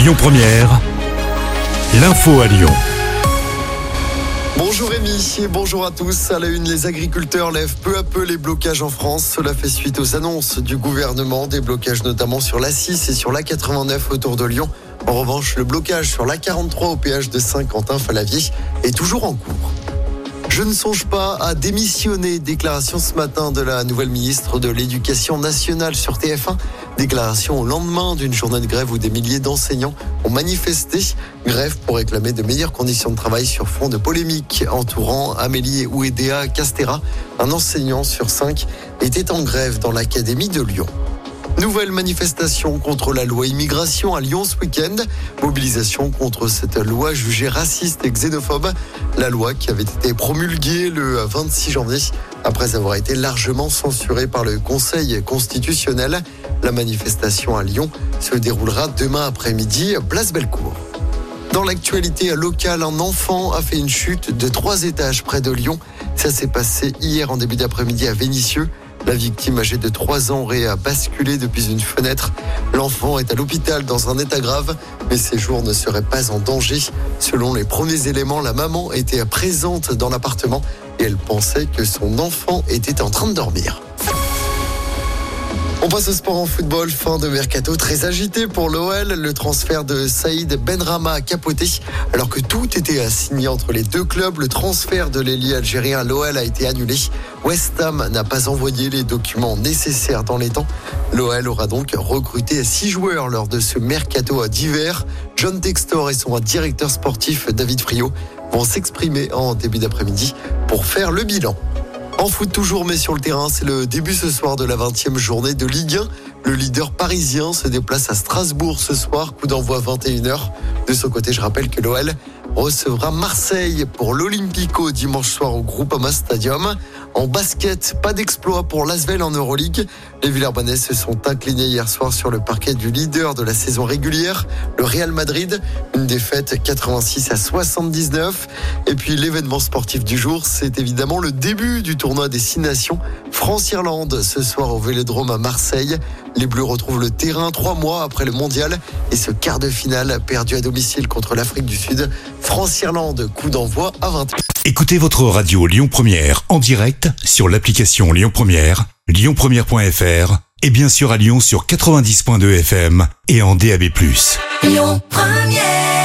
Lyon Première, l'info à Lyon. Bonjour Rémi et bonjour à tous. À la une, les agriculteurs lèvent peu à peu les blocages en France. Cela fait suite aux annonces du gouvernement, des blocages notamment sur l'A6 et sur l'A89 autour de Lyon. En revanche, le blocage sur l'A43 au péage de Saint-Quentin-Falavier est toujours en cours. Je ne songe pas à démissionner. Déclaration ce matin de la nouvelle ministre de l'Éducation nationale sur TF1. Déclaration au lendemain d'une journée de grève où des milliers d'enseignants ont manifesté. Grève pour réclamer de meilleures conditions de travail sur fond de polémiques entourant Amélie Ouédéa Castera. Un enseignant sur cinq était en grève dans l'Académie de Lyon. Nouvelle manifestation contre la loi immigration à Lyon ce week-end. Mobilisation contre cette loi jugée raciste et xénophobe. La loi qui avait été promulguée le 26 janvier après avoir été largement censurée par le Conseil constitutionnel. La manifestation à Lyon se déroulera demain après-midi, place Bellecour. Dans l'actualité locale, un enfant a fait une chute de trois étages près de Lyon. Ça s'est passé hier en début d'après-midi à Vénissieux. La victime âgée de 3 ans aurait basculé depuis une fenêtre. L'enfant est à l'hôpital dans un état grave, mais ses jours ne seraient pas en danger. Selon les premiers éléments, la maman était présente dans l'appartement et elle pensait que son enfant était en train de dormir. On passe au sport en football. Fin de mercato très agité pour l'OL. Le transfert de Saïd Benrama a capoté. Alors que tout était assigné entre les deux clubs, le transfert de l'ailier algérien à l'OL a été annulé. West Ham n'a pas envoyé les documents nécessaires dans les temps. L'OL aura donc recruté six joueurs lors de ce mercato d'hiver. John Textor et son directeur sportif David Friot vont s'exprimer en début d'après-midi pour faire le bilan. En foot toujours, mais sur le terrain, c'est le début ce soir de la 20e journée de Ligue 1. Le leader parisien se déplace à Strasbourg ce soir, coup d'envoi 21h. De son côté, je rappelle que l'OL recevra Marseille pour l'Olympico dimanche soir au Groupama Stadium. En basket, pas d'exploit pour l'Asvel en Euroleague. Les Villers-Banais se sont inclinés hier soir sur le parquet du leader de la saison régulière, le Real Madrid. Une défaite 86 à 79. Et puis l'événement sportif du jour, c'est évidemment le début du tournoi des Six Nations. France-Irlande ce soir au Vélodrome à Marseille. Les Bleus retrouvent le terrain trois mois après le mondial et ce quart de finale perdu à domicile contre l'Afrique du Sud. France-Irlande, coup d'envoi à 20h. Écoutez votre radio Lyon Première en direct sur l'application Lyon Première, lyonpremière.fr et bien sûr à Lyon sur 90.2 FM et en DAB+. Lyon Première